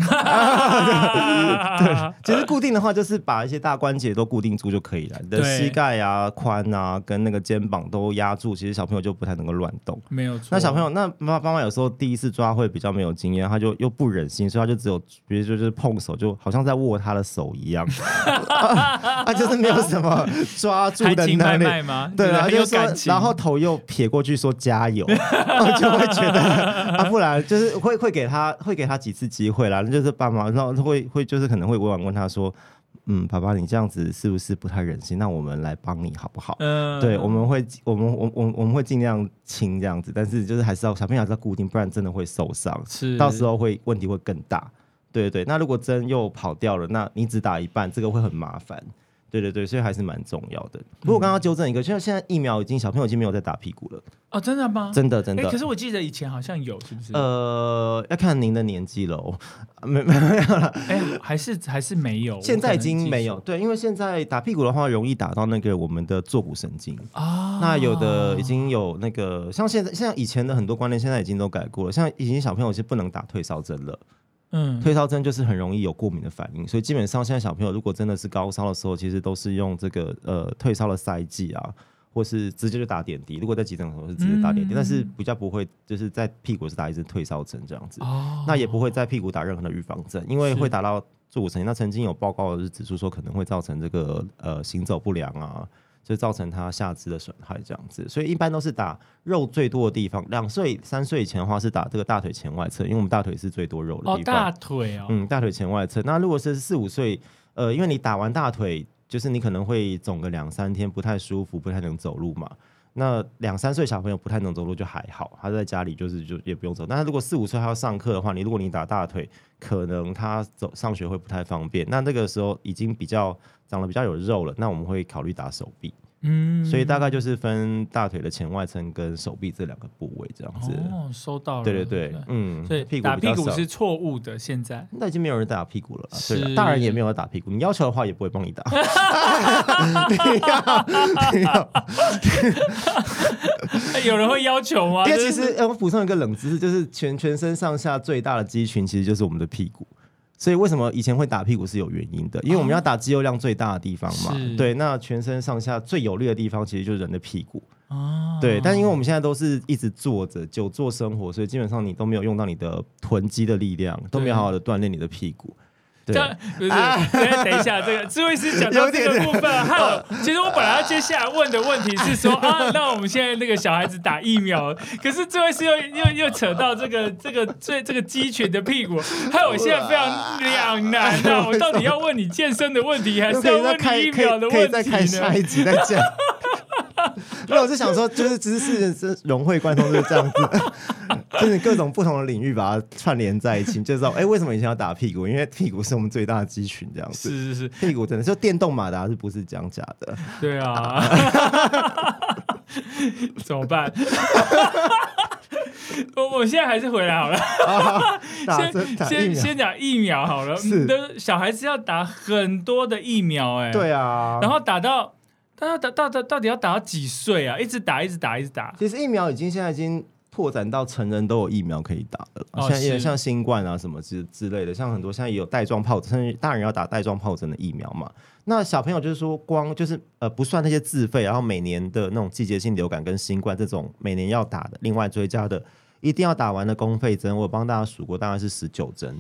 对，其实固定的话就是把一些大关节都固定住就可以了。你的膝盖啊、髋啊跟那个肩膀都压住，其实小朋友就不太能够乱动。没有错。那小朋友，那妈妈妈有时候第一次抓会比较没有经验，他就又不忍心，所以他就只有比如说就是碰手，就好像在握他的手一样，(laughs) 他就是没有什么抓住的能力对啊，就说，然后头又撇过去说加油，就会觉得啊，不然就是会会给他会给他几次机会啦，那就是爸妈，然后会会就是可能会委婉问他说。嗯，爸爸，你这样子是不是不太忍心？那我们来帮你好不好？嗯，对，我们会，我们，我，我，我们会尽量轻这样子，但是就是还是要小朋友还是要固定，不然真的会受伤，是，到时候会问题会更大。对对对，那如果针又跑掉了，那你只打一半，这个会很麻烦。对对对，所以还是蛮重要的。不过我刚刚纠正一个，像现在疫苗已经小朋友已经没有在打屁股了。哦，真的吗？真的真的。可是我记得以前好像有，是不是？呃，要看您的年纪了。没没有了。哎，还是还是没有。现在已经没有。对，因为现在打屁股的话，容易打到那个我们的坐骨神经啊。那有的已经有那个，像现在像以前的很多观念，现在已经都改过了。像以前小朋友是不能打退烧针了。嗯，退烧针就是很容易有过敏的反应，所以基本上现在小朋友如果真的是高烧的时候，其实都是用这个呃退烧的塞剂啊，或是直接就打点滴。如果在急诊的时候是直接打点滴，但是比较不会就是在屁股是打一支退烧针这样子。哦，那也不会在屁股打任何的预防针，因为会打到坐骨神经。那曾经有报告是指出说可能会造成这个呃行走不良啊。就造成他下肢的损害这样子，所以一般都是打肉最多的地方。两岁、三岁以前的话是打这个大腿前外侧，因为我们大腿是最多肉的地方。哦，大腿哦，嗯，大腿前外侧。那如果是四五岁，呃，因为你打完大腿，就是你可能会肿个两三天，不太舒服，不太能走路嘛。那两三岁小朋友不太能走路就还好，他在家里就是就也不用走。但是如果四五岁还要上课的话，你如果你打大腿，可能他走上学会不太方便。那那个时候已经比较长得比较有肉了，那我们会考虑打手臂。嗯，所以大概就是分大腿的前外侧跟手臂这两个部位这样子。哦，收到了。对对对，嗯，所以打屁股是错误的。现在那已经没有人打屁股了，是大人也没有打屁股。你要求的话，也不会帮你打。(laughs) (laughs) 有人会要求吗？因为其实我补充一个冷知识，就是全全身上下最大的肌群其实就是我们的屁股。所以为什么以前会打屁股是有原因的？因为我们要打肌肉量最大的地方嘛。对，那全身上下最有力的地方其实就是人的屁股。哦。对，但因为我们现在都是一直坐着久坐生活，所以基本上你都没有用到你的臀肌的力量，都没有好好的锻炼你的屁股。这 (laughs) 不是，等一下，这个 (laughs) 智慧师讲到这个部分，还有，(laughs) 其实我本来要接下来问的问题是说啊，那我们现在那个小孩子打疫苗，可是智慧师又又又扯到这个这个最这个鸡群的屁股，害我现在非常两难啊！我到底要问你健身的问题，还是要问你疫苗的问题呢？下一集再讲。(laughs) 那我是想说，就是知识是融会贯通，就是这样子，(laughs) 就是各种不同的领域把它串联在一起，就知道哎，为什么以前要打屁股？因为屁股是我们最大的肌群，这样子。是是是，屁股真的就电动马达是不是讲假的？对啊，(laughs) 怎么办？我我现在还是回来好了，先先先讲疫苗好了。是，小孩子要打很多的疫苗，哎，对啊，然后打到。那打到到到底要打到几岁啊？一直打，一直打，一直打。其实疫苗已经现在已经拓展到成人都有疫苗可以打了。现在也像新冠啊什么之之类的，像很多现在也有带状疱疹，甚至大人要打带状疱疹的疫苗嘛。那小朋友就是说，光就是呃不算那些自费，然后每年的那种季节性流感跟新冠这种每年要打的，另外追加的一定要打完的公费针，我帮大家数过，大概是十九针。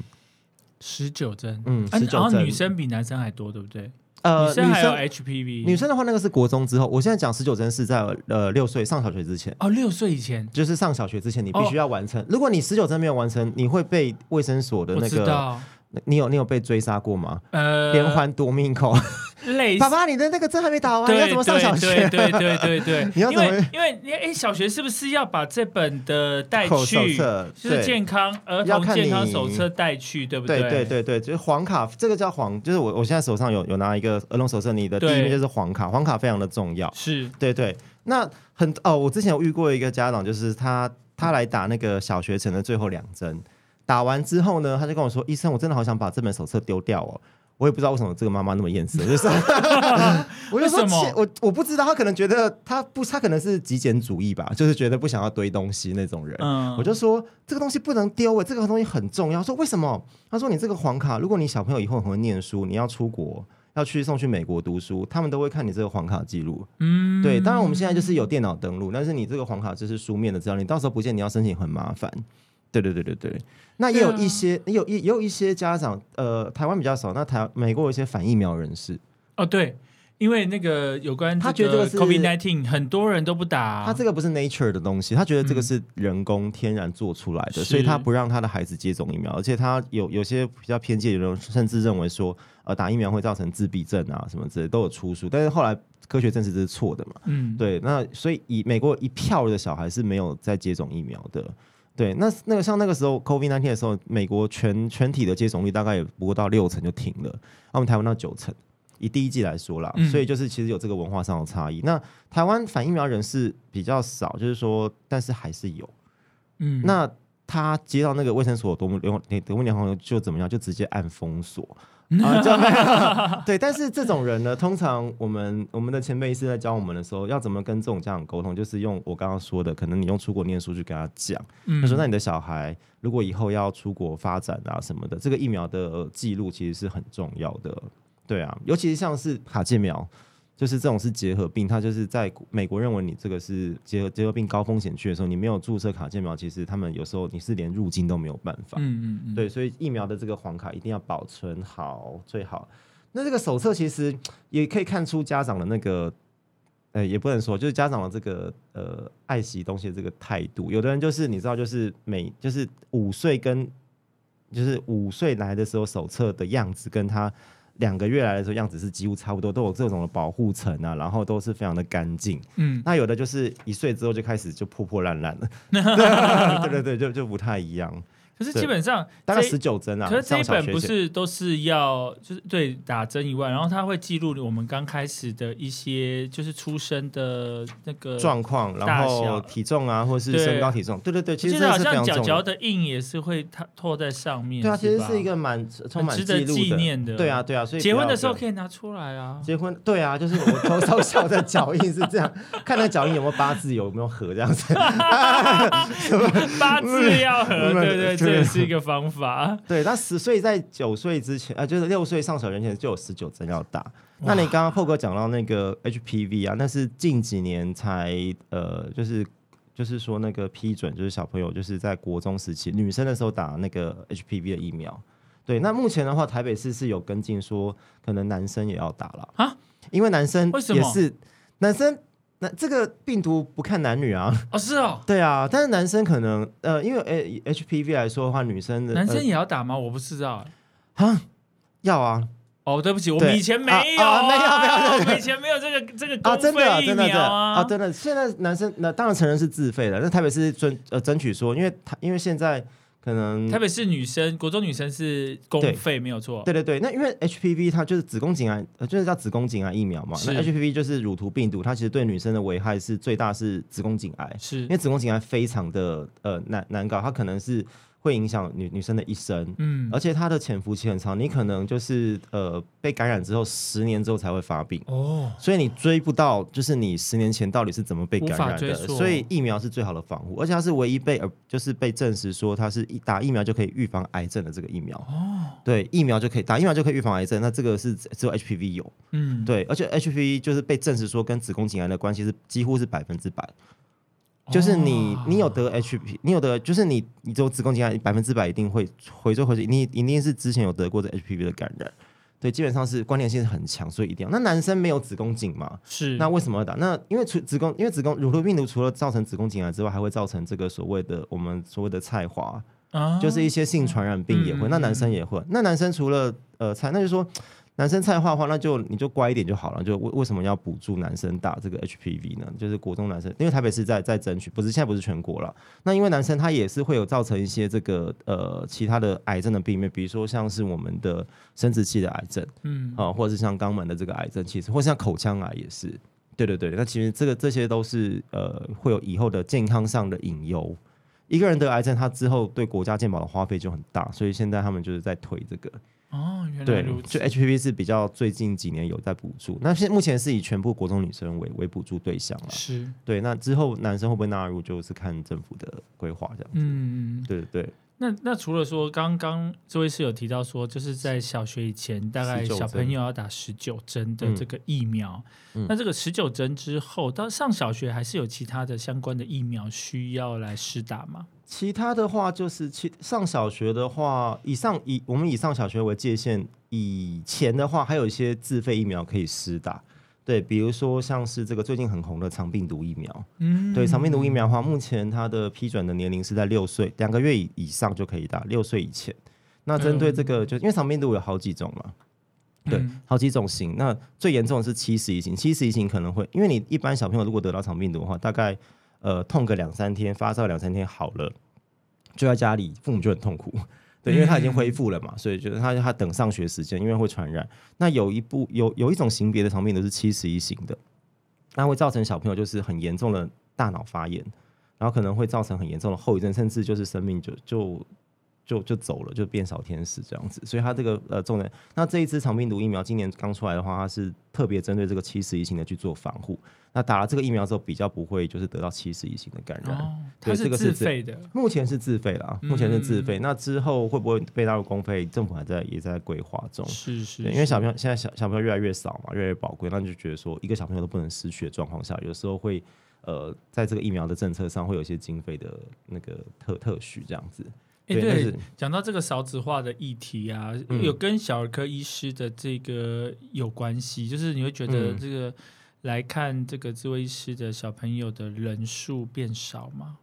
十九针，嗯，十九针，女生比男生还多，对不对？呃，女生还有 HPV，女生的话那个是国中之后。我现在讲十九针是在呃六岁上小学之前。哦，六岁以前就是上小学之前，你必须要完成。如果你十九针没有完成，你会被卫生所的那个。你有你有被追杀过吗？呃，连环夺命口。累。爸爸，你的那个针还没打完，你要怎么上小学？对对对对 (laughs) 你要怎么？因为因为哎，小学是不是要把这本的带去？就是健康儿童健康手册带去，对不对？对对对对，就是黄卡，这个叫黄，就是我我现在手上有有拿一个儿童手册，你的第一面就是黄卡，黄卡非常的重要。是，对对。那很哦，我之前有遇过一个家长，就是他他来打那个小学城的最后两针。打完之后呢，他就跟我说：“医生，我真的好想把这本手册丢掉哦。”我也不知道为什么这个妈妈那么厌世，就是 (laughs) 我就说我我不知道，他可能觉得他不，他可能是极简主义吧，就是觉得不想要堆东西那种人。我就说这个东西不能丢哎，这个东西很重要。说为什么？他说你这个黄卡，如果你小朋友以后很会念书，你要出国要去送去美国读书，他们都会看你这个黄卡记录。嗯，对。当然我们现在就是有电脑登录，但是你这个黄卡就是书面的资料，你到时候不见你要申请很麻烦。对对对对对，那也有一些，有也也有一些家长，呃，台湾比较少，那台美国有一些反疫苗人士。哦，对，因为那个有关他觉得 COVID nineteen 很多人都不打，他这个不是 nature 的东西，他觉得这个是人工天然做出来的，所以他不让他的孩子接种疫苗，而且他有有些比较偏见的人甚至认为说，呃，打疫苗会造成自闭症啊什么之类都有出书，但是后来科学证实这是错的嘛，嗯，对，那所以以美国一票的小孩是没有在接种疫苗的。对，那那个像那个时候 COVID nineteen 的时候，美国全全体的接种率大概也不过到六成就停了，那我们台湾到九成，以第一季来说啦，所以就是其实有这个文化上的差异。那台湾反疫苗人士比较少，就是说，但是还是有，嗯，那他接到那个卫生所，多么联德国联防就怎么样，就直接按封锁。啊，(laughs) 就 (laughs) 对，但是这种人呢，通常我们我们的前辈是在教我们的时候，要怎么跟这种家长沟通，就是用我刚刚说的，可能你用出国念书去跟他讲，他说那你的小孩如果以后要出国发展啊什么的，这个疫苗的记录其实是很重要的，对啊，尤其是像是卡介苗。就是这种是结核病，它就是在美国认为你这个是结核结核病高风险区的时候，你没有注射卡介苗，其实他们有时候你是连入境都没有办法。嗯嗯嗯。对，所以疫苗的这个黄卡一定要保存好最好。那这个手册其实也可以看出家长的那个，呃，也不能说就是家长的这个呃爱惜东西的这个态度。有的人就是你知道，就是每就是五岁跟就是五岁来的时候手册的样子跟他。两个月来的时候样子是几乎差不多，都有这种的保护层啊，然后都是非常的干净。嗯，那有的就是一岁之后就开始就破破烂烂了，(laughs) 对对对，就就不太一样。可是基本上大概十九针啊。可是这一本不是都是要就是对打针以外，然后他会记录我们刚开始的一些就是出生的那个状况，然后体重啊，或者是身高体重。对对对，其实好像脚脚的印也是会它拖在上面。对啊，其实是一个蛮充满值得纪念的。对啊对啊，所以结婚的时候可以拿出来啊。结婚对啊，就是我从从小的脚印是这样，(laughs) 看那脚印有没有八字有没有合这样子。(laughs) (laughs) 八字要合，对对对。这也是一个方法。(laughs) 对，那十岁在九岁之前，呃，就是六岁上小学前就有十九针要打。那你刚刚后哥讲到那个 HPV 啊，那是近几年才呃，就是就是说那个批准，就是小朋友就是在国中时期女生的时候打那个 HPV 的疫苗。对，那目前的话，台北市是有跟进说，可能男生也要打了啊，因为男生也是男生。那这个病毒不看男女啊？哦，是哦，(laughs) 对啊，但是男生可能呃，因为 H P V 来说的话，女生的男生也要打吗？我不知道啊，要啊。哦，对不起，我们以前没有，没有，没有，我们以前没有这个这个公费疫苗啊。啊，真的，现在男生那当然成人是自费的，那台北是争呃争取说，因为他因为现在。可能特别是女生，国中女生是公费没有错。对对对，那因为 HPV 它就是子宫颈癌，就是叫子宫颈癌疫苗嘛。那 HPV 就是乳头病毒，它其实对女生的危害是最大，是子宫颈癌。是因为子宫颈癌非常的呃难难搞，它可能是。会影响女女生的一生，嗯，而且它的潜伏期很长，你可能就是呃被感染之后十年之后才会发病哦，所以你追不到，就是你十年前到底是怎么被感染的，所以疫苗是最好的防护，而且它是唯一被呃就是被证实说它是打疫苗就可以预防癌症的这个疫苗哦，对，疫苗就可以打疫苗就可以预防癌症，那这个是只有 HPV 有，嗯，对，而且 HPV 就是被证实说跟子宫颈癌的关系是几乎是百分之百。就是你，你有得 HP，你有得，就是你，你有子宫颈癌，百分之百一定会回追回去，你一定是之前有得过的 HPV 的感染，对，基本上是关联性很强，所以一定要。那男生没有子宫颈嘛？是。那为什么要打？那因为除子宫，因为子宫乳头病毒除了造成子宫颈癌之外，还会造成这个所谓的我们所谓的菜花，就是一些性传染病也会。那男生也会。那男生除了呃菜，那就说。男生菜花的话，那就你就乖一点就好了。就为为什么要补助男生打这个 HPV 呢？就是国中男生，因为台北市在在争取，不是现在不是全国了。那因为男生他也是会有造成一些这个呃其他的癌症的病变，比如说像是我们的生殖器的癌症，嗯啊，或者是像肛门的这个癌症，其实或像口腔癌也是。对对对，那其实这个这些都是呃会有以后的健康上的隐忧。一个人得癌症，他之后对国家健保的花费就很大，所以现在他们就是在推这个。哦，原来对如，此。就 HPV 是比较最近几年有在补助，那现目前是以全部国中女生为为补助对象了。是，对，那之后男生会不会纳入，就是看政府的规划这样子。嗯，对对对，那那除了说刚刚这位是有提到说，就是在小学以前，大概小朋友要打十九针的嗯这个疫苗。嗯那这个十九针之后，到上小学还是有其他的相关的疫苗需要来施打吗？其他的话就是其上小学的话，以上以我们以上小学为界限，以前的话还有一些自费疫苗可以施打。对，比如说像是这个最近很红的肠病毒疫苗，嗯，对，肠病毒疫苗的话，目前它的批准的年龄是在六岁，两个月以以上就可以打，六岁以前。那针对这个，就因为肠病毒有好几种嘛，对，嗯好几种型。那最严重的是七十一型，七十一型可能会，因为你一般小朋友如果得到肠病毒的话，大概呃痛个两三天，发烧两三天好了，就在家里，父母就很痛苦。(laughs) 对，因为他已经恢复了嘛，所以就是他他等上学时间，因为会传染。那有一部有有一种型别的肠病毒是七十一型的，那会造成小朋友就是很严重的大脑发炎，然后可能会造成很严重的后遗症，甚至就是生命就就就就走了，就变小天使这样子。所以他这个呃重点，那这一支肠病毒疫苗今年刚出来的话，它是特别针对这个七十一型的去做防护。那打了这个疫苗之后，比较不会就是得到七十一型的感染。哦，它是自自费的，目前是自费啦，嗯目前是自费。那之后会不会被纳入公费？政府还在也在规划中。是是，对，因为小朋友友现在小小朋友越来越少嘛，越来越宝贵，那就觉得说一个小朋友都不能失去的状况下，有时候会呃，在这个疫苗的政策上会有一些经费的那个特特许这样子。哎，但对是，讲到这个少子化的议题啊，嗯有跟小儿科医师的这个有关系，就是你会觉得嗯这个来看这个智慧医师的小朋友的人数变少吗？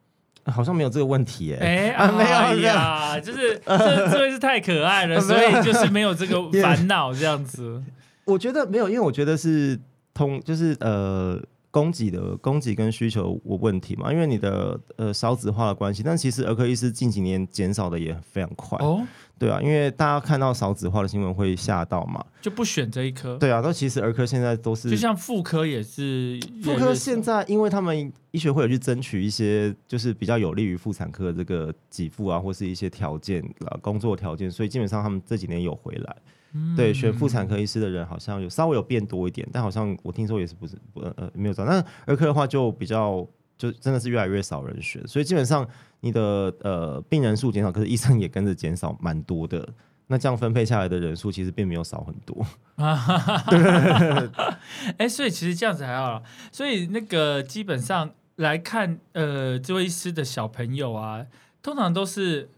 好像没有这个问题耶、哎 (laughs) 啊没有哎没有呀，就是这这位是太可爱了，(laughs) 所以就是没有这个烦恼这样子。(laughs) 我觉得没有，因为我觉得是通，就是呃。供给的供给跟需求我问题嘛，因为你的呃少子化的关系，但其实儿科医师近几年减少的也非常快，哦，对啊，因为大家看到少子化的新闻会吓到嘛，就不选这一科，对啊，那其实儿科现在都是就像妇科也是妇科现在，因为他们医学会有去争取一些，就是比较有利于妇产科的这个给付啊，或是一些条件啊，工作条件，所以基本上他们这几年有回来。嗯对，选妇产科医师的人好像有稍微有变多一点，但好像我听说也是不是不呃呃没有找。那儿科的话就比较就真的是越来越少人选，所以基本上你的呃病人数减少，可是医生也跟着减少蛮多的。那这样分配下来的人数其实并没有少很多。啊，哈哎，所以其实这样子还好啦，所以那个基本上来看，呃，这位医师的小朋友啊，通常都是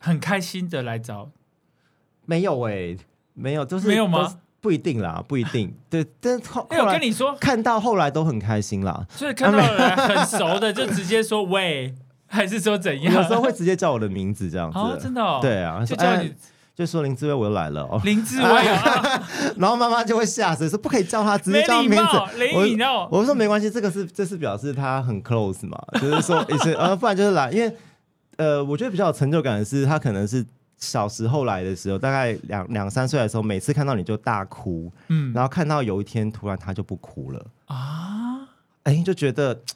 很开心的来找，没有哎、没有，就是没有吗？不一定啦，不一定。(laughs) 对，但是后哎，我后来跟你说，看到后来都很开心啦。所以看到 (laughs) 人很熟的就直接说喂，(laughs) 还是说怎样？有时候会直接叫我的名字这样子。哦，真的哦，，对啊，就叫你就说林志威我又来了哦，林志威啊，然后妈妈就会吓死，说不可以叫他，直接叫他名字。林以闹，我说没关系，这个是这是表示他很 close 嘛，就是说也是呃，不然就是来，因为呃，我觉得比较有成就感的是他可能是小时候来的时候，大概两两三岁的时候，每次看到你就大哭，嗯然后看到有一天突然他就不哭了，啊，哎，就觉得。(tsk)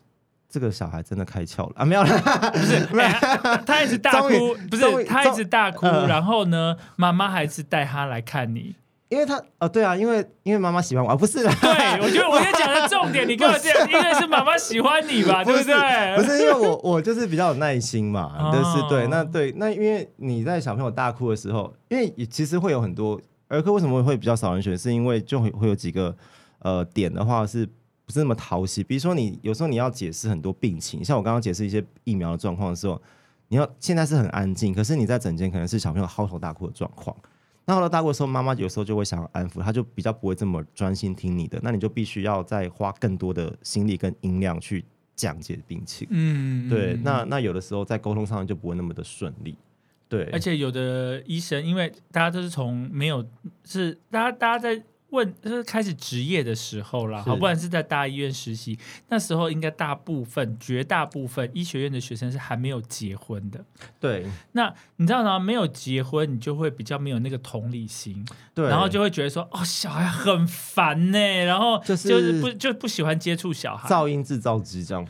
这个小孩真的开窍了啊！没有啦，(laughs) 不是，哎他一直大哭，不是他一直大哭，嗯然后呢，妈妈还是带他来看你。因为他哦，对啊，因为因为妈妈喜欢我，啊、不是啦，对，我觉得我在讲的重点，你跟我讲，(laughs) 因为是妈妈喜欢你吧，对不是对？不是因为我我就是比较有耐心嘛，(laughs) 哦就是对，那对那因为你在小朋友大哭的时候，因为其实会有很多儿科为什么会比较少人选，是因为就会会有几个呃点的话是不是那么讨喜？比如说你有时候你要解释很多病情，像我刚刚解释一些疫苗的状况的时候，你要现在是很安静，可是你在整间可能是小朋友嚎啕大哭的状况。那后来大过的时候，妈妈有时候就会想要安抚，她就比较不会这么专心听你的，那你就必须要再花更多的心力跟音量去讲解病情。嗯，对，嗯那那有的时候在沟通上就不会那么的顺利。对，而且有的医生，因为大家都是从没有是大家大家在问就是开始职业的时候啦，好，不然是在大医院实习，那时候应该大部分、绝大部分医学院的学生是还没有结婚的。对，那你知道吗？没有结婚，你就会比较没有那个同理心，对，然后就会觉得说，哦，小孩很烦呢，然后就是就是不就不喜欢接触小孩，噪音制造机这样。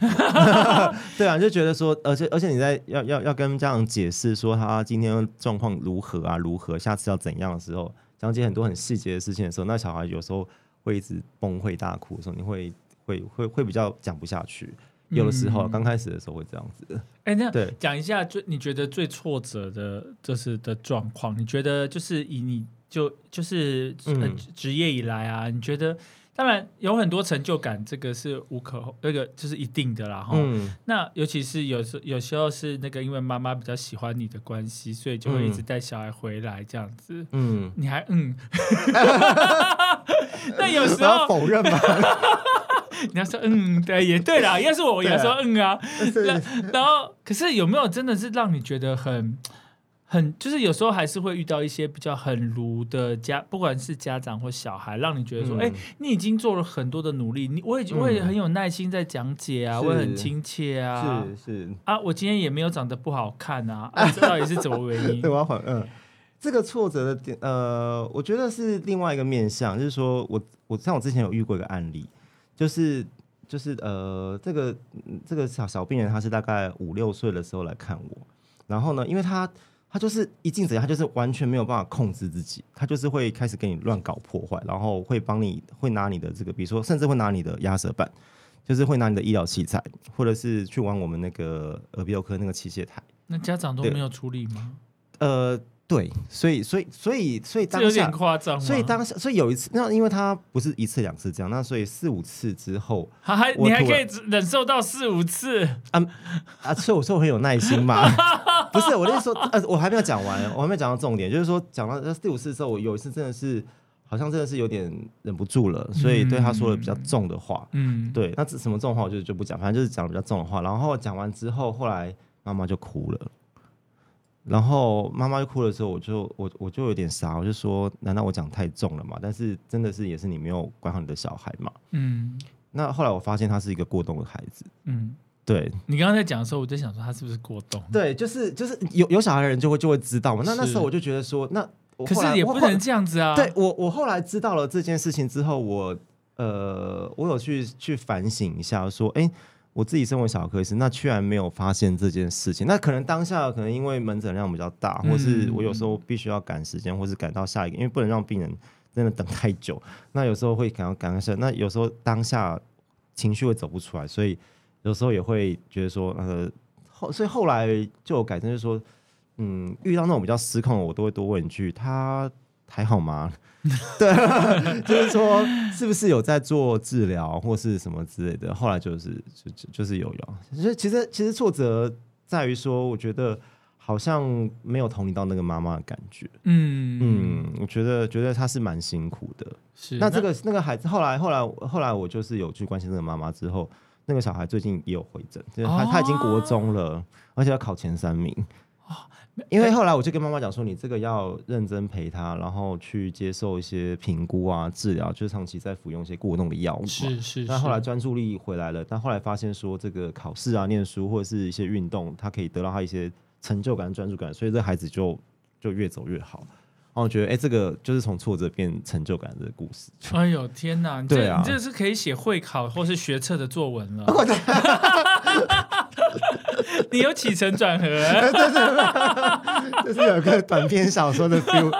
(laughs) 对啊，就觉得说，而且而且你在要要要跟家长解释说他今天状况如何啊，如何，下次要怎样的时候。讲解很多很细节的事情的时候，那小孩有时候会一直崩溃大哭的时候，你会会会会比较讲不下去。有的时候刚开始的时候会这样子。哎，那对讲一下最你觉得最挫折的就是的状况，你觉得就是以你就就是职业以来啊，你觉得？当然有很多成就感，这个是无可那个就是一定的啦。哈，那尤其是有时有时候是那个，因为妈妈比较喜欢你的关系，所以就会一直带小孩回来这样子。嗯，你还嗯，(laughs) 那有时候否认吗？(laughs) 你要说嗯，对，也对啦，要是我也说嗯啊。(laughs) 然后，可是有没有真的是让你觉得很？很就是有时候还是会遇到一些比较很儒的家，不管是家长或小孩，让你觉得说，哎，你已经做了很多的努力，你我已经我也很有耐心在讲解啊，我也很亲切啊，是是啊，我今天也没有长得不好看啊，这到底是怎么原因？对，(laughs) 我要还嗯，这个挫折的点，呃，我觉得是另外一个面向，就是说我我像我之前有遇过一个案例，就是就是呃，这个这个小小病人他是大概五六岁的时候来看我，然后呢，因为他。他就是一进诊，他就是完全没有办法控制自己，他就是会开始给你乱搞破坏，然后会帮你会拿你的这个，比如说甚至会拿你的压舌板，就是会拿你的医疗器材，或者是去玩我们那个耳鼻喉科那个器械台。那家长都没有处理吗？呃。对，所以所以所以所以当下有点夸张，所以当下所以有一次，那因为他不是一次两次这样，那所以四五次之后，还你还可以忍受到四五次啊啊！所以我说我很有耐心嘛，(laughs) 不是我的意思说，呃，我还没有讲完，我还没有讲到重点，就是说讲到四五次之后，我有一次真的是好像真的是有点忍不住了，所以对他说了比较重的话，嗯，对，那什么重的话我就就不讲，反正就是讲比较重的话，然后讲完之后，后来妈妈就哭了。然后妈妈就哭的时候，我就我我就有点傻，我就说：难道我讲太重了嘛？但是真的是也是你没有管好你的小孩嘛。嗯。那后来我发现他是一个过动的孩子。嗯。对。你刚刚在讲的时候，我就想说他是不是过动？对，就是就是有有小孩的人就会就会知道嘛。那那时候我就觉得说，那可是也不能这样子啊。对我我后来知道了这件事情之后，我呃我有去去反省一下，说哎。我自己身为小科医师，那居然没有发现这件事情。那可能当下可能因为门诊量比较大，或是我有时候必须要赶时间，或是赶到下一个，因为不能让病人真的等太久。那有时候会赶到赶上，那有时候当下情绪会走不出来，所以有时候也会觉得说，呃，后所以后来就有改正，就是说，嗯，遇到那种比较失控的，我都会多问一句，他还好吗？(laughs) 对，(laughs) 就是说，是不是有在做治疗或是什么之类的？后来就是就就是有有，所以其实其实挫折在于说，我觉得好像没有同理到那个妈妈的感觉。嗯嗯，我觉得觉得她是蛮辛苦的。是那这个那个孩子后来后来后来我就是有去关心这个妈妈之后，那个小孩最近也有回诊，就是他他已经国中了，而且要考前三名。(laughs) 因为后来我就跟妈妈讲说，你这个要认真陪他，然后去接受一些评估啊、治疗，就是长期在服用一些过动的药物。是是。但后来专注力回来了，但后来发现说，这个考试啊、念书或者是一些运动，他可以得到他一些成就感、专注感，所以这孩子就就越走越好。然后我觉得，哎，这个就是从挫折变成就感的故事。(laughs) 哎呦天哪！对啊，你这是可以写会考或是学测的作文了。(laughs) 你有起承转合，对对对，就是有个短篇小说的 feel，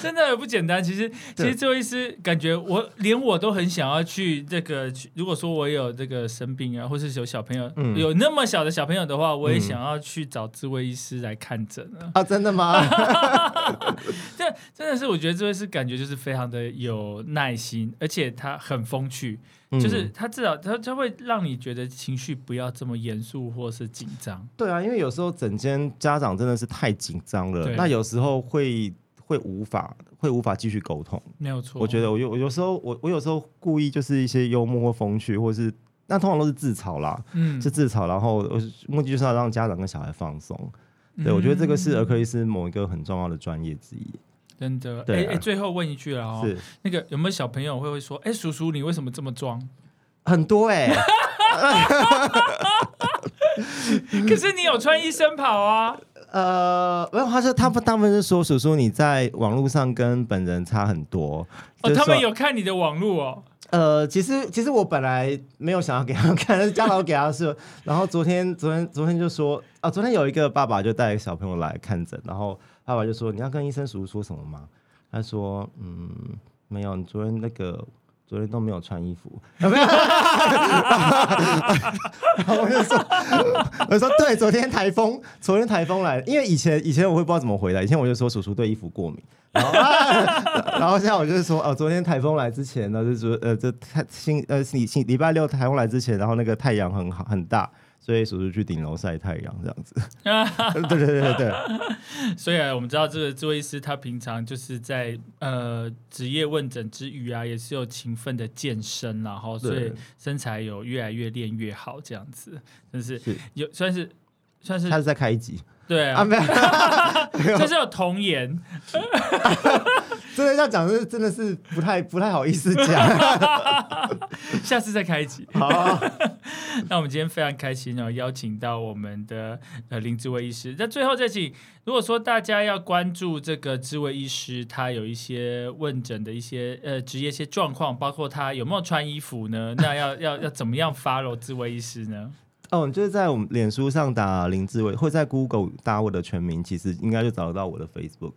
(laughs) 真的不简单。其实，其实这位医师感觉我连我都很想要去这个。如果说我有这个生病啊，或是有小朋友，有那么小的小朋友的话，我也想要去找智慧医师来看诊啊。啊，真的吗？(laughs) 这真的是我觉得这位是感觉就是非常的有耐心，而且他很风趣。就是他至少他他会让你觉得情绪不要这么严肃或是紧张。对啊，因为有时候整间家长真的是太紧张了，那有时候会会无法会无法继续沟通。没有错，我觉得我有我有时候我我有时候故意就是一些幽默或风趣，或是那通常都是自嘲啦，嗯，是自嘲，然后目的就是要让家长跟小孩放松。对，我觉得这个是儿科医师某一个很重要的专业之一。真的。哎哎，最后问一句了哦，那个有没有小朋友会会说，哎，叔叔你为什么这么装？(laughs) 很多哎。可是你有穿医生袍啊？呃，没有，他说他们他们是说叔叔你在网络上跟本人差很多。哦，他们有看你的网络哦。呃，其实其实我本来没有想要给他们看，但是家长给他说。然后昨天昨天昨天就说啊，昨天有一个爸爸就带小朋友来看诊，然后爸爸就说你要跟医生叔叔说什么吗？他说嗯，没有，你昨天那个。昨天都没有穿衣服，有没有？我就说，(laughs) 我说对，昨天台风，昨天台风来，因为以前以前我会不知道怎么回答，以前我就说叔叔对衣服过敏，然后 (laughs) 然后现在我就是说哦，昨天台风来之前呢，就是说呃，这太星呃星星礼拜六台风来之前，然后那个太阳很好很大。所以叔叔去顶楼晒太阳这样子，对对对对对。所以啊，我们知道这个智慧医师他平常就是在呃职业问诊之余啊，也是有勤奋的健身，然后所以身材有越来越练越好这样子，真是有算是算是他是在开机，对啊，没有 (laughs) 就是有童颜。(laughs) 真的要讲是真的是不太不太好意思讲，(laughs) 下次再开集。好，那我们今天非常开心哦，邀请到我们的呃林志伟医师。那最后再请，如果说大家要关注这个志伟医师，他有一些问诊的一些呃职业一些状况，包括他有没有穿衣服呢？那要要要怎么样 follow 志伟医师呢？哦，就是在我们脸书上打林志伟，或在 Google 打我的全名，其实应该就找得到我的 Facebook。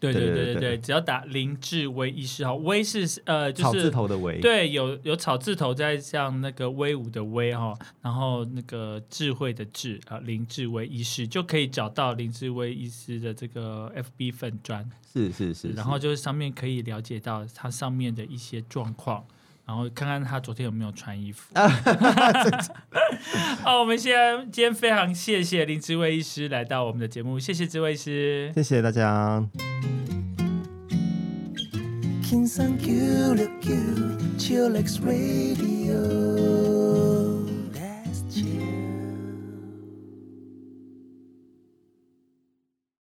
对对对对对，只要打林志威医师哈，威是呃就是草字头的威，对，有有草字头在像那个威武的威哈，然后那个智慧的智啊，林志威医师就可以找到林志威医师的这个 FB 粉砖，是是是，然后就是上面可以了解到他上面的一些状况。然后看看他昨天有没有穿衣服。(laughs) 好，我们现在今天非常谢谢林志伟医师来到我们的节目，谢谢志伟医师，谢谢大家。King